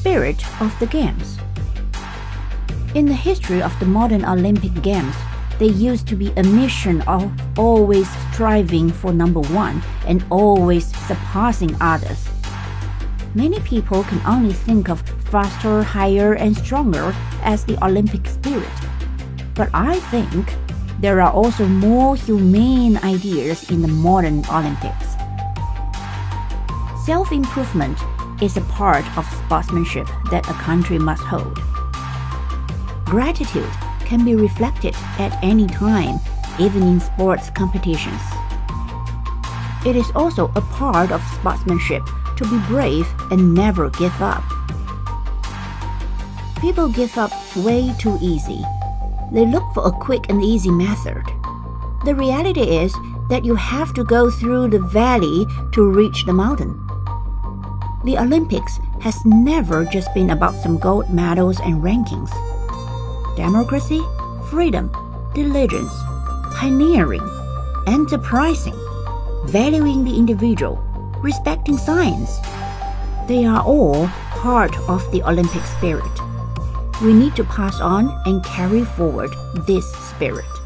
spirit of the Games. In the history of the modern Olympic Games, there used to be a mission of always striving for number one and always surpassing others. Many people can only think of faster, higher, and stronger as the Olympic spirit. But I think there are also more humane ideas in the modern Olympics. Self improvement is a part of sportsmanship that a country must hold. Gratitude can be reflected at any time, even in sports competitions. It is also a part of sportsmanship to be brave and never give up. People give up way too easy. They look for a quick and easy method. The reality is that you have to go through the valley to reach the mountain. The Olympics has never just been about some gold medals and rankings. Democracy, freedom, diligence, pioneering, enterprising, valuing the individual, respecting science. They are all part of the Olympic spirit. We need to pass on and carry forward this spirit.